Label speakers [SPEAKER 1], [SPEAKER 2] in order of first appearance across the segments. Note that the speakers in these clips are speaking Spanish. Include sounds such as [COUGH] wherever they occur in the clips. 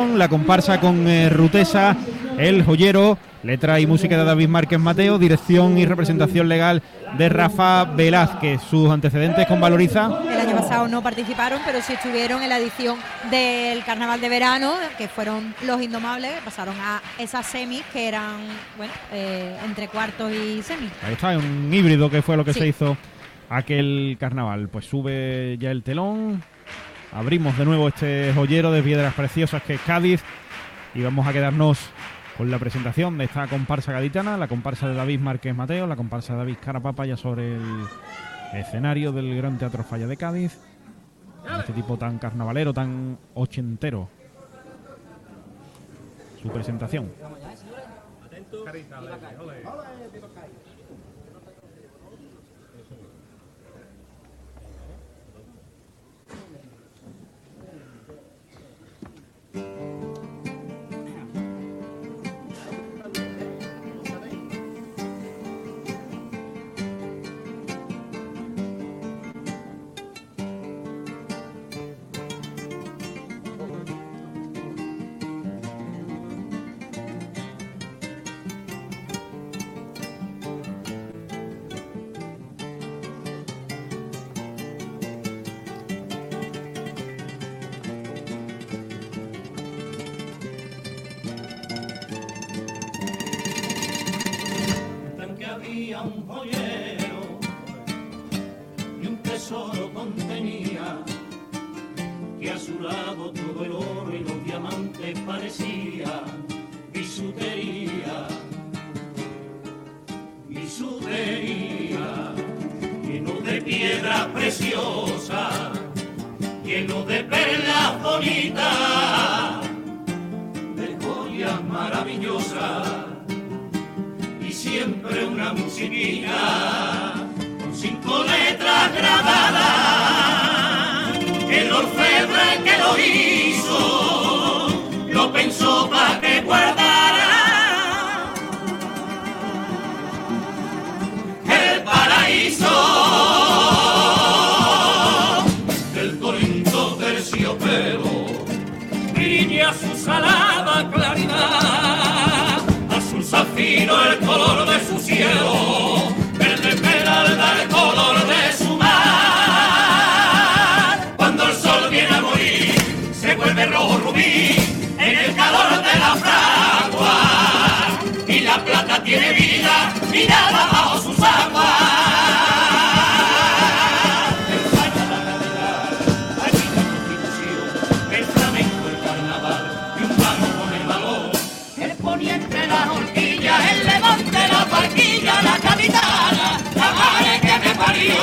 [SPEAKER 1] La comparsa con eh, Rutesa, El Joyero, letra y música de David Márquez Mateo, dirección y representación legal de Rafa Velázquez. Sus antecedentes con Valoriza.
[SPEAKER 2] El año pasado no participaron, pero sí estuvieron en la edición del Carnaval de Verano, que fueron los Indomables, pasaron a esas semis que eran, bueno, eh, entre cuartos y semis.
[SPEAKER 1] Ahí está, un híbrido que fue lo que
[SPEAKER 2] Sí.
[SPEAKER 1] se hizo aquel carnaval. Pues sube ya el telón. Abrimos de nuevo este joyero de piedras preciosas que es Cádiz. Y vamos a quedarnos con la presentación de esta comparsa gaditana, la comparsa de David Márquez Mateo, la comparsa de David Carapapa ya sobre el escenario del Gran Teatro Falla de Cádiz. Este tipo tan carnavalero, tan ochentero. Su presentación.
[SPEAKER 3] Todo el oro y los diamantes parecía bisutería, bisutería, lleno de piedras preciosas, lleno de perlas bonitas, de joyas maravillosas y siempre una musiquita con cinco letras grabadas. Lo hizo lo pensó para que guardara el paraíso. Del Corinto terciopelo brilla su salada claridad, azul zafiro el color de su cielo, tiene vida, mirada bajo sus aguas. España la realidad, aquí la constitución, el flamenco, el carnaval, vano con el valor. El poniente, la horquilla, el levante, la barquilla, la capitana, la madre que me parió.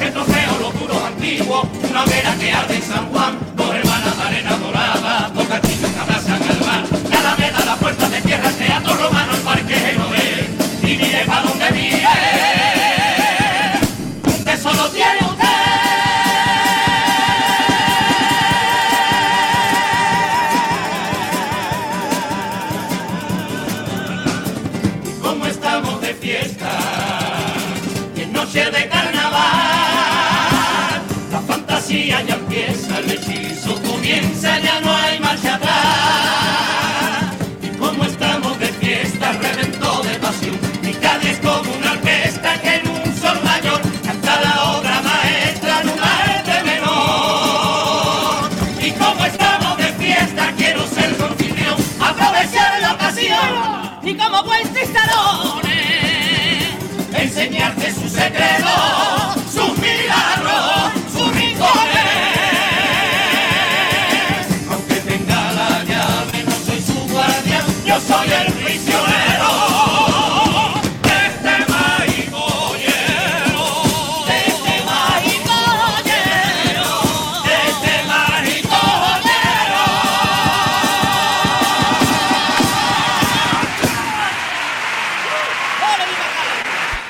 [SPEAKER 3] El trofeo, los duros antiguos, una vera que arde en San Juan, dos hermanas de arena dorada, dos castillos que abrazan al mar. La alameda, la puerta de tierra, el teatro romano,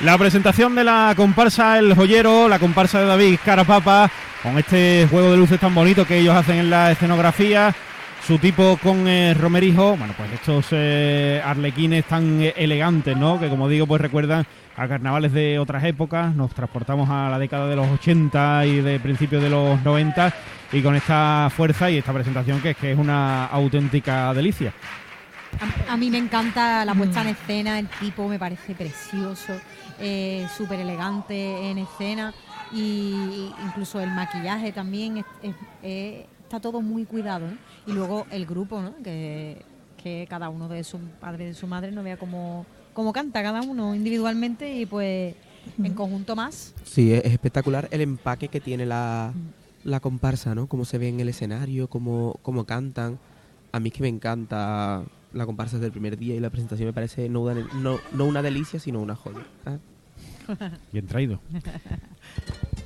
[SPEAKER 3] La
[SPEAKER 1] presentación de la comparsa El Joyero, la comparsa de David Carapapa, con este juego de luces tan bonito que ellos hacen en la escenografía, su tipo con eh, Romerijo, bueno, pues estos eh, arlequines tan eh, elegantes, ¿no? Que como digo, pues recuerdan a carnavales de otras épocas, nos transportamos a la década de los 80 y de principios de los 90 y con esta fuerza y esta presentación que es que es una auténtica delicia.
[SPEAKER 2] A, a mí me encanta la puesta en escena, el tipo me parece precioso, eh, súper elegante en escena y incluso el maquillaje también es- es- es- está todo muy cuidado. Y luego el grupo, ¿no? que, que cada uno de su padre y de su madre no vea cómo, cómo canta cada uno individualmente y pues en conjunto más.
[SPEAKER 4] Sí, es, es espectacular el empaque que tiene la, la comparsa, ¿no? Cómo se ve en el escenario, cómo, cómo cantan. A mí es que me encanta la comparsa desde el primer día y la presentación me parece no una, no, no una delicia, sino una joya.
[SPEAKER 1] Bien traído. [LAUGHS]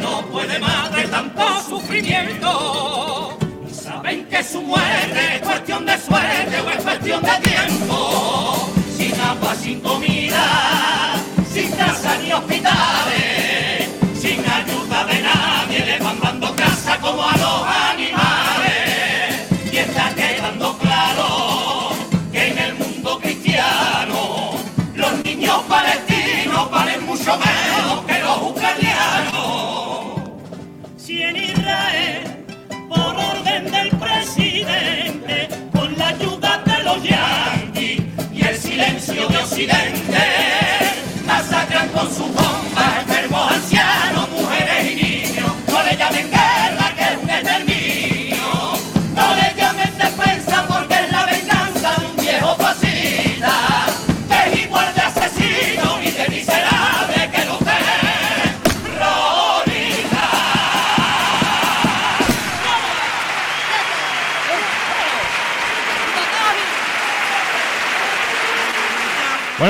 [SPEAKER 3] no puede más de tanto sufrimiento. Y saben que su muerte es cuestión de suerte o es cuestión de tiempo. Sin agua, sin comida, sin casa ni hospitales, sin ayuda de nadie, le van dando casa como a los animales. Silencio de Occidente, masacran con sus bombas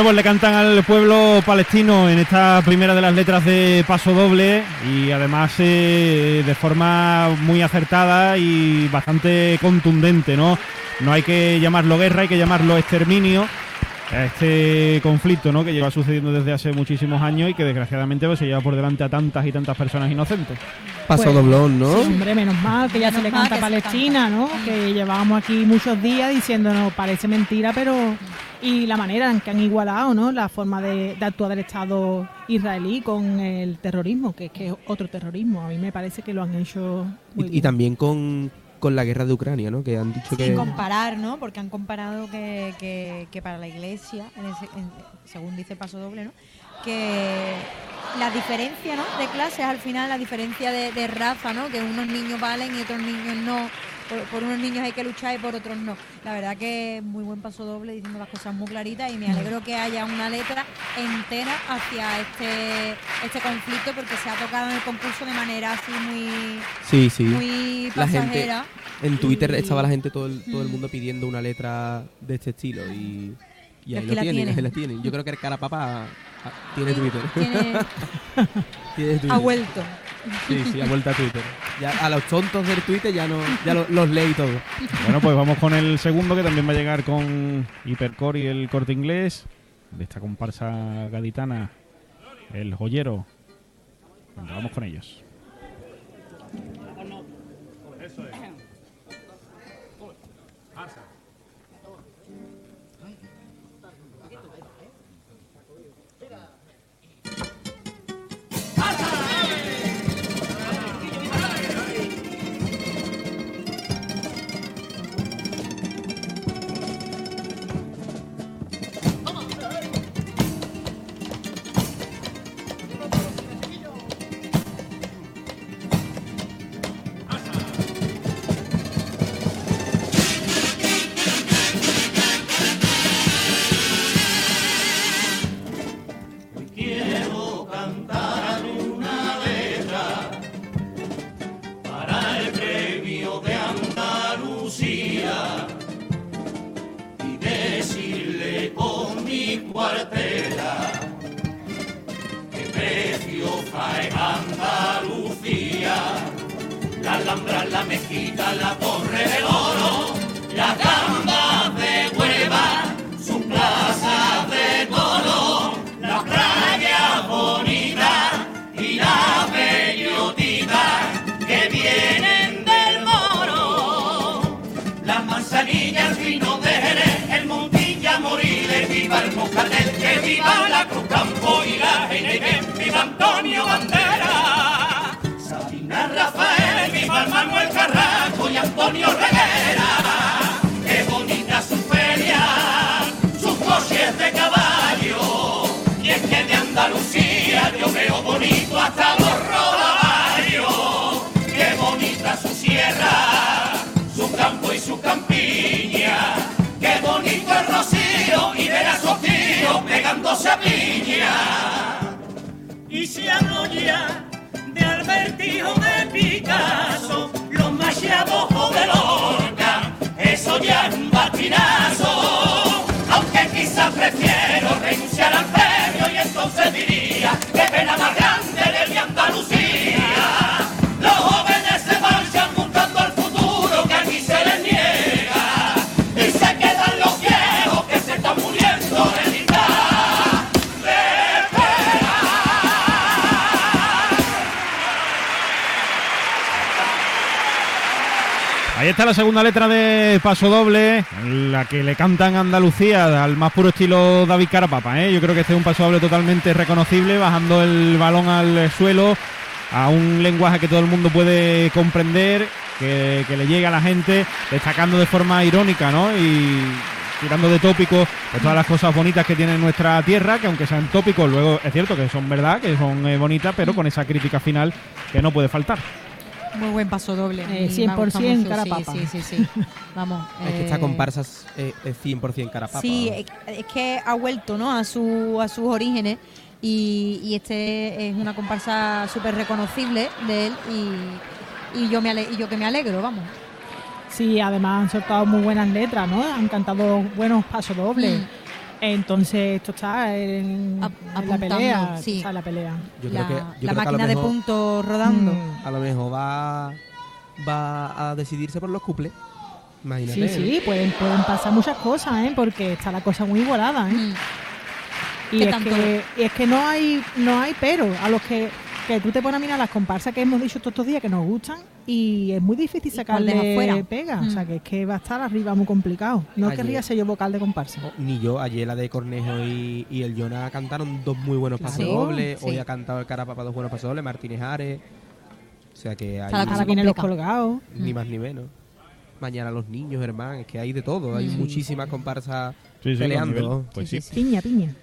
[SPEAKER 1] pues le cantan al pueblo palestino en esta primera de las letras de Paso Doble y además eh, de forma muy acertada y bastante contundente, ¿no? No hay que llamarlo guerra, hay que llamarlo exterminio. A Este conflicto, ¿no? Que lleva sucediendo desde hace muchísimos años y que desgraciadamente pues, se lleva por delante a tantas y tantas personas inocentes.
[SPEAKER 4] Paso
[SPEAKER 5] Pues,
[SPEAKER 4] doblón, ¿no?
[SPEAKER 5] Sí, hombre, menos mal que ya
[SPEAKER 2] Menos
[SPEAKER 5] se le canta a Palestina, ¿no? Que llevábamos aquí muchos días diciéndonos, parece mentira, pero... Y la manera en que han igualado, ¿no? La forma de, de actuar del Estado israelí con el terrorismo, que es que es otro terrorismo. A mí me parece que lo han hecho muy
[SPEAKER 4] Y, también con, con la guerra de Ucrania, ¿no? Que han dicho que...
[SPEAKER 2] Sin comparar, ¿no? Porque han comparado que, que- que para la iglesia, en ese- en- según dice Paso Doble, ¿no? Que la diferencia, ¿no? De clases, al final, la diferencia de, de raza, ¿no? Que unos niños valen y otros niños no. Por, por unos niños hay que luchar y por otros no. La verdad que muy buen Paso Doble, diciendo las cosas muy claritas y me alegro que haya una letra entera hacia este, este conflicto porque se ha tocado en el concurso de manera así muy,
[SPEAKER 4] Sí, sí.
[SPEAKER 2] muy
[SPEAKER 4] La gente-
[SPEAKER 2] pasajera.
[SPEAKER 4] En Twitter
[SPEAKER 2] Y-
[SPEAKER 4] estaba la gente, todo el, todo el mundo pidiendo una letra de este estilo y, y ahí lo
[SPEAKER 2] la
[SPEAKER 4] tienen, ahí la tienen. Yo creo que el cara papá ah, tiene Twitter.
[SPEAKER 2] tiene- [LAUGHS]
[SPEAKER 4] Tiene Twitter.
[SPEAKER 2] ha vuelto.
[SPEAKER 4] Sí, sí, ha vuelto a Twitter. A los tontos del Twitter ya no, ya lo- los leí todos.
[SPEAKER 1] Bueno, pues vamos con el segundo que también va a llegar con Hipercore y el corte inglés de esta comparsa gaditana, el joyero. Vamos con ellos.
[SPEAKER 3] Alhambra, la Torre del Oro, la gambas de hueva, su plaza de toro, la playa bonita y la bellotita que vienen del moro. Las manzanillas, vino de Jerez, el Montilla, Moriles, viva el Moscatel, que viva la Cruz Campo y la Geneve, viva Antonio Bandera. Manuel Carrasco y Antonio Reguera. Qué bonita su feria, sus coches de caballo. Y es que de Andalucía yo veo bonito hasta los rodavarios. Qué bonita su sierra, su campo y su campiña. Qué bonito el rocío y ver a esos tíos pegándose a piña. Y si hablo ya de Picasso, los machiados o de Lorca, eso ya es un batinazo. Aunque quizás prefiero renunciar al premio y entonces diría que pena más
[SPEAKER 1] Ahí está la segunda letra de Paso Doble, la que le cantan Andalucía al más puro estilo David Carapapa. ¿eh? Yo creo que este es un paso doble totalmente reconocible, bajando el balón al suelo a un lenguaje que todo el mundo puede comprender, que, le llega a la gente, destacando de forma irónica, ¿no? Y tirando de tópicos de todas las cosas bonitas que tiene nuestra tierra, que aunque sean tópicos, luego es cierto que son verdad, que son eh, bonitas, pero con esa crítica final que no puede faltar.
[SPEAKER 2] Muy buen paso doble.
[SPEAKER 5] Eh,
[SPEAKER 2] Y me ha gustado
[SPEAKER 5] 100%
[SPEAKER 2] mucho,
[SPEAKER 5] Carapapa.
[SPEAKER 2] Sí, sí, sí. sí. [LAUGHS] Vamos.
[SPEAKER 4] Es que esta
[SPEAKER 2] eh,
[SPEAKER 4] comparsa es, es- es 100% carapapa.
[SPEAKER 2] Sí, es, es que ha vuelto ¿no? a, su, a sus orígenes y, y este es una comparsa súper reconocible de él y, y yo me ale- y yo que me alegro, vamos.
[SPEAKER 5] Sí, además han soltado muy buenas letras, ¿no? Han cantado buenos pasos dobles.
[SPEAKER 2] Mm.
[SPEAKER 5] Entonces esto está en, la pelea.
[SPEAKER 2] sí.
[SPEAKER 5] está en la pelea.
[SPEAKER 4] Yo
[SPEAKER 2] la
[SPEAKER 4] creo que, yo
[SPEAKER 2] la
[SPEAKER 4] creo que
[SPEAKER 2] máquina de puntos rodando.
[SPEAKER 5] Mm.
[SPEAKER 4] A lo mejor va, va a decidirse por los cuples. Imagínate.
[SPEAKER 5] Sí, sí, pueden, pueden pasar muchas cosas, ¿eh? Porque está la cosa muy igualada, ¿eh?
[SPEAKER 2] Mm.
[SPEAKER 5] Y
[SPEAKER 2] ¿Qué
[SPEAKER 5] es que, y es que no hay no hay pero a los que, que tú te pones a mirar las comparsas que hemos dicho todos estos días que nos gustan y es muy difícil
[SPEAKER 2] ¿Y cuál deja
[SPEAKER 5] sacarle
[SPEAKER 2] fuera?
[SPEAKER 5] pega.
[SPEAKER 2] Mm.
[SPEAKER 5] O sea, que es que va a estar arriba muy complicado. No
[SPEAKER 4] Ayer-
[SPEAKER 5] querría ser yo vocal de comparsa.
[SPEAKER 4] Oh, Ni yo, ayer la de Cornejo y, y el Jonah cantaron dos muy buenos
[SPEAKER 5] Claro.
[SPEAKER 4] pasos dobles.
[SPEAKER 2] Sí.
[SPEAKER 4] Hoy ha cantado el Carapapa dos buenos pasos dobles, Martínez Ares. O sea que hay
[SPEAKER 2] Está la cosa
[SPEAKER 5] Ahora vienen los colgados.
[SPEAKER 4] ni
[SPEAKER 2] Mm.
[SPEAKER 4] más ni menos. Mañana los niños, hermano, es que hay de todo. Hay
[SPEAKER 2] Mm.
[SPEAKER 4] muchísimas comparsas
[SPEAKER 1] Sí, sí, con
[SPEAKER 4] peleando.
[SPEAKER 1] Pues sí.
[SPEAKER 2] Sí, sí,
[SPEAKER 5] Piña, piña.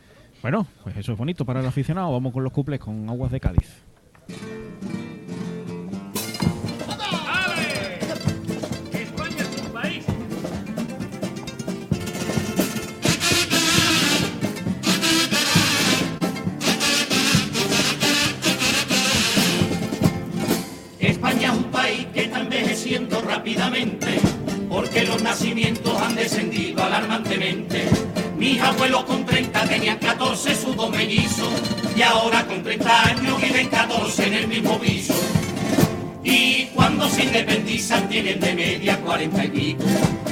[SPEAKER 1] Bueno, pues eso es bonito para el aficionado. Vamos con los cuples con Aguas de Cádiz.
[SPEAKER 3] Alarmantemente. Mis abuelos con 30 tenían 14 sus dos mellizos, y ahora con 30 años viven 14 en el mismo piso. Y cuando se independizan tienen de media 40 y pico.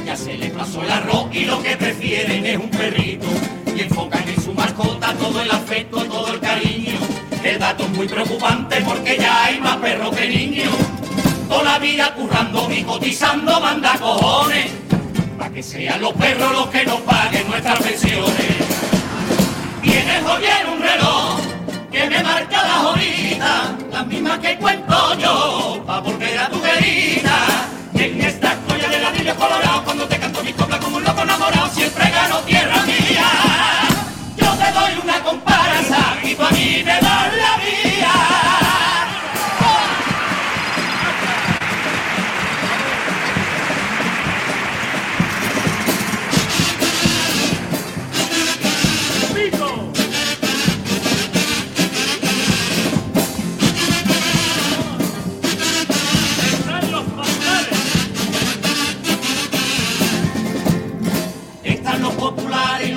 [SPEAKER 3] Ya se les pasó el arroz y lo que prefieren es un perrito. Y enfocan en su mascota todo el afecto, todo el cariño. El dato es muy preocupante porque ya hay más perros que niños. Toda la vida currando y cotizando manda cojones. Que sean los perros los que nos paguen nuestras pensiones. Tiene joyero un reloj que me marca las horitas, las mismas que cuento yo, pa' volver a tu querida. Y en esta joya de ladrillo colorado, cuando te canto mi copla como un loco enamorado, siempre gano tierra mía. Yo te doy una comparsa y tú a mí me das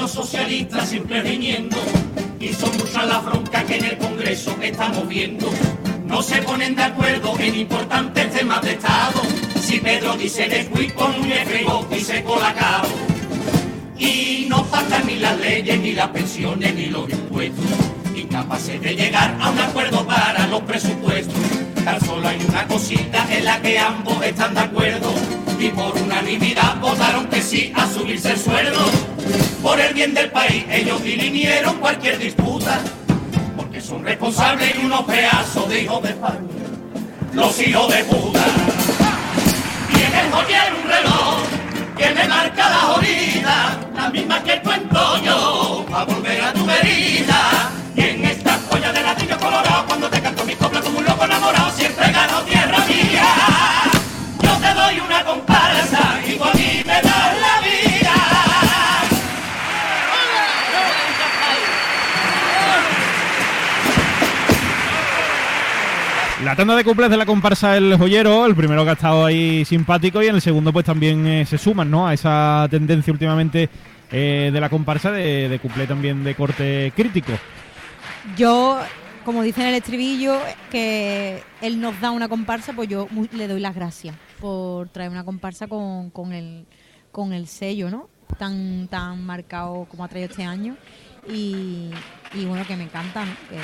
[SPEAKER 3] los socialistas siempre riñendo. Y son muchas las broncas que en el Congreso estamos viendo. No se ponen de acuerdo en importantes temas de Estado. Si Pedro dice de con un efrigo y se cola cabo. Y no faltan ni las leyes, ni las pensiones, ni los impuestos. Incapaces de llegar a un acuerdo para los presupuestos. Tan solo hay una cosita en la que ambos están de acuerdo. Y por unanimidad votaron que sí a subirse el sueldo. Por el bien del país ellos dirimieron cualquier disputa. Porque son responsables y unos pedazos de hijos de España. Los hijos de puta. Tiene el un reloj que me marca la jorida, la misma que cuento yo, a volver a tu verida. Y en esta joya de ladrillo colorado,
[SPEAKER 1] tanda de cumples de la comparsa El Joyero, el primero que ha estado ahí simpático y en el segundo pues también eh, se suman ¿no? a esa tendencia últimamente eh, de la comparsa de, de también de corte crítico.
[SPEAKER 2] Yo, como dice en el estribillo, que él nos da una comparsa, pues yo le doy las gracias por traer una comparsa con, con el, con el sello, ¿no? Tan, tan marcado como ha traído este año. Y, y bueno, que me encanta, ¿no? Que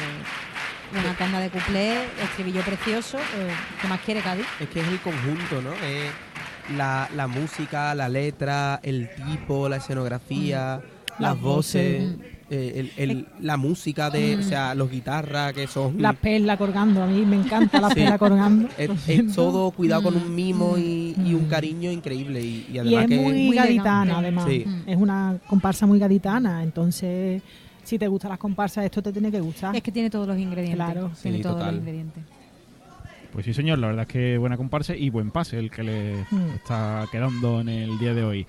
[SPEAKER 2] una tanda de cuplé, estribillo precioso. eh, ¿Qué más quiere Cádiz?
[SPEAKER 4] Es que es el conjunto, ¿no? Es la, la música, la letra, el tipo, la escenografía, las
[SPEAKER 5] Las
[SPEAKER 4] voces,
[SPEAKER 5] voces.
[SPEAKER 4] eh, el- el- la música de, o sea, los guitarras que son...
[SPEAKER 5] La perla colgando, a mí me encanta la
[SPEAKER 4] Sí.
[SPEAKER 5] perla colgando.
[SPEAKER 4] es, es [LAUGHS] todo cuidado con un mimo y, y un cariño increíble. Y, y
[SPEAKER 5] Y
[SPEAKER 4] además
[SPEAKER 5] es
[SPEAKER 4] que...
[SPEAKER 5] muy,
[SPEAKER 2] Muy
[SPEAKER 5] gaditana, además.
[SPEAKER 4] Sí.
[SPEAKER 5] Es una comparsa muy gaditana, entonces si te gustan las comparsas, esto te tiene que gustar.
[SPEAKER 2] Es que tiene todos los ingredientes.
[SPEAKER 5] Claro.
[SPEAKER 2] tiene
[SPEAKER 4] Sí,
[SPEAKER 2] todos
[SPEAKER 4] total.
[SPEAKER 2] los ingredientes.
[SPEAKER 1] Pues sí señor, la verdad es que buena comparsa y buen pase el que le
[SPEAKER 5] Mm.
[SPEAKER 1] está quedando en el día de hoy.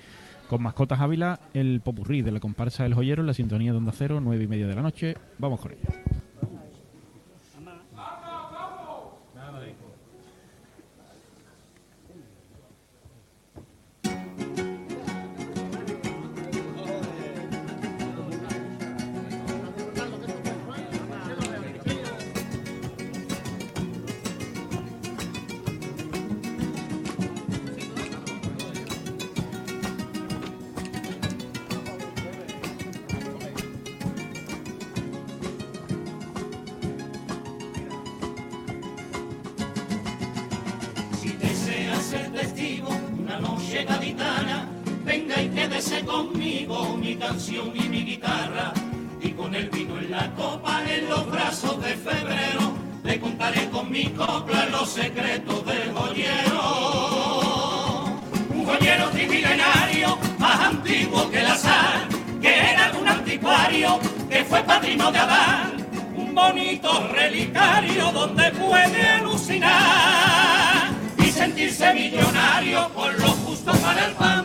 [SPEAKER 1] Con mascotas Ávila, el popurrí de la comparsa El Joyero en la sintonía de Onda Cero, nueve y media de la noche. Vamos con ella.
[SPEAKER 3] Conmigo, mi canción y mi guitarra. Y con el vino en la copa, en los brazos de febrero, le contaré con mi copla los secretos del joyero. Un joyero trimilenario, más antiguo que la sal, que era un anticuario, que fue padrino de Adán. Un bonito relicario donde puede alucinar y sentirse millonario por lo justo para el pan.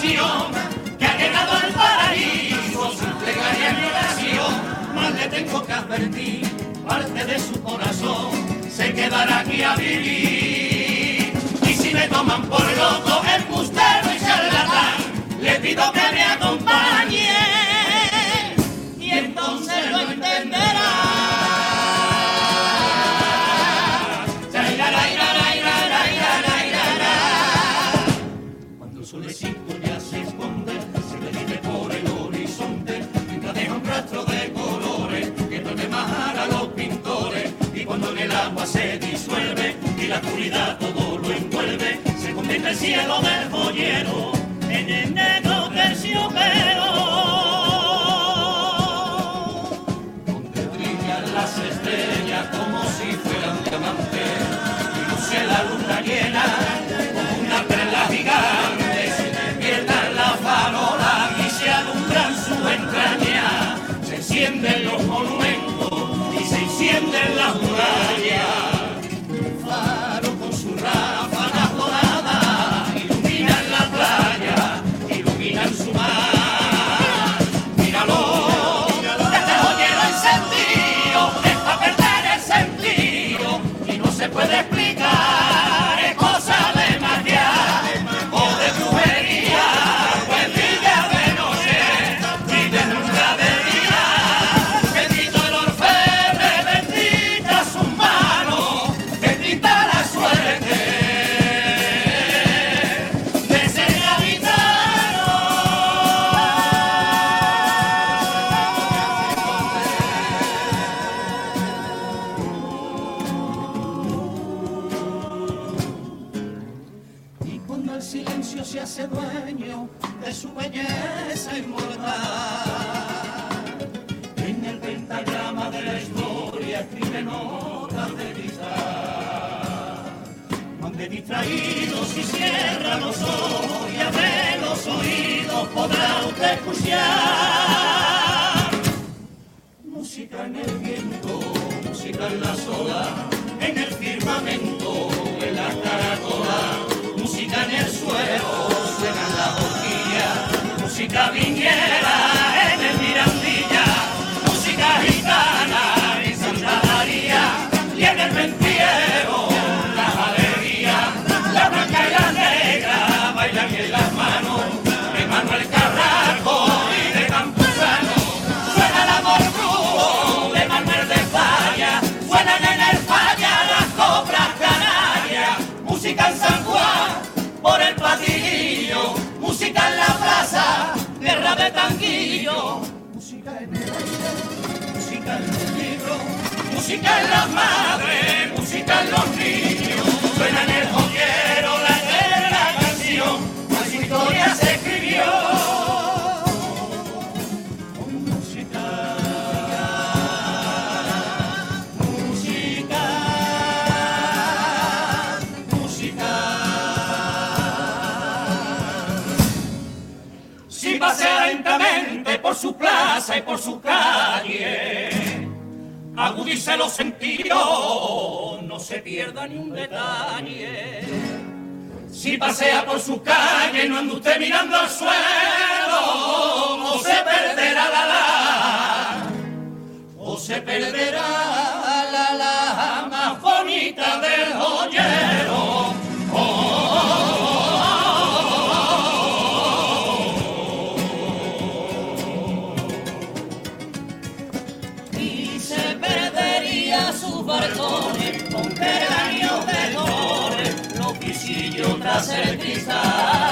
[SPEAKER 3] Que ha llegado al paraíso sin plegaria ni oración. Más le tengo que advertir, parte de su corazón se quedará aquí a vivir. Y si me toman por loco, embustero y charlatán, le pido que me acompañe se disuelve y la oscuridad todo lo envuelve, se convierte el cielo del joyero en el negro tanguillo. Música en el aire, música en los libros, música en las madres, música en los niños. su plaza y por su calle. Agudice los sentidos, no se pierda ni un detalle. Si pasea por su calle, no ande usted mirando al suelo, o se perderá la la, o se perderá la la más bonita de tras el cristal.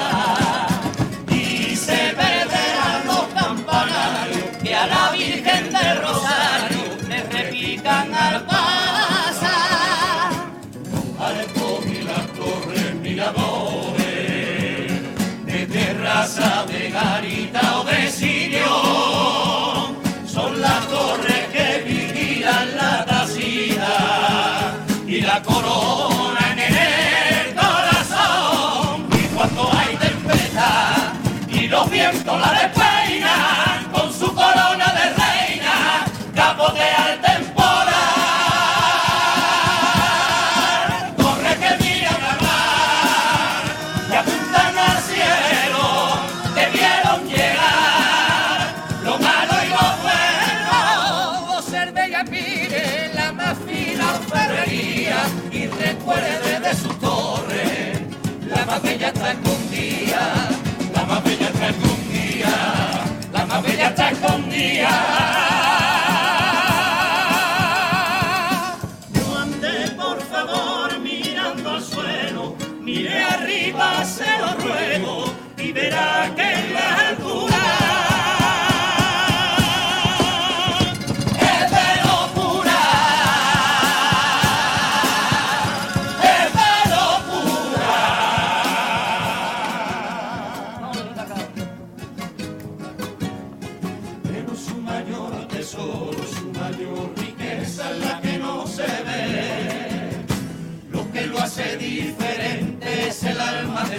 [SPEAKER 3] alegría.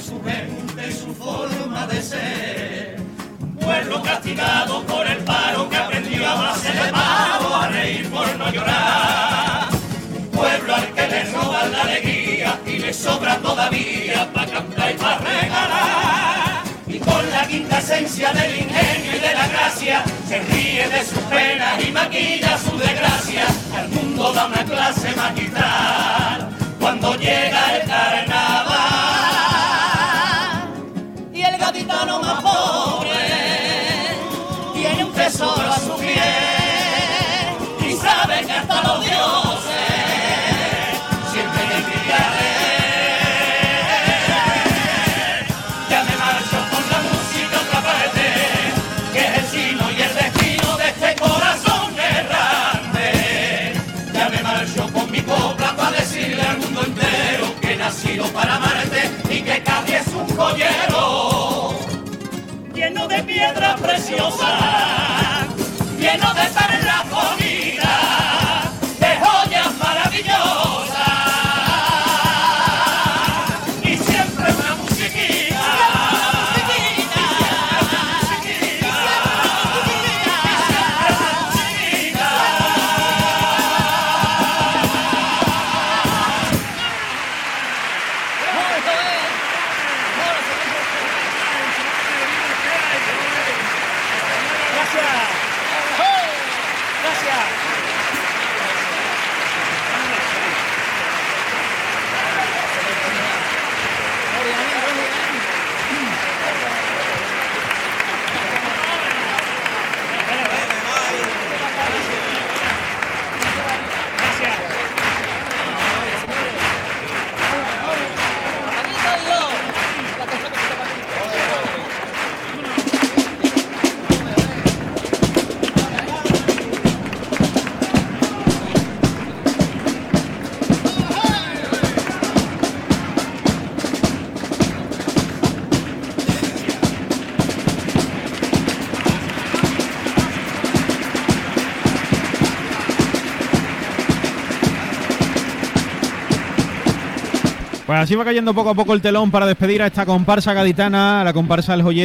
[SPEAKER 3] su gente y su forma de ser. Pueblo castigado por el paro que aprendió a base de a reír por no llorar. Pueblo al que le roban la alegría y le sobra todavía para cantar y para regalar. Y con la quinta esencia del ingenio y de la gracia, se ríe de sus penas y maquilla su desgracia. Al mundo da una clase magistral cuando llega el carnaval. para amarte y que casi es un
[SPEAKER 6] joyero lleno de piedras
[SPEAKER 3] preciosas. Así va cayendo poco a poco el telón para despedir a esta comparsa gaditana, la comparsa El Joyero.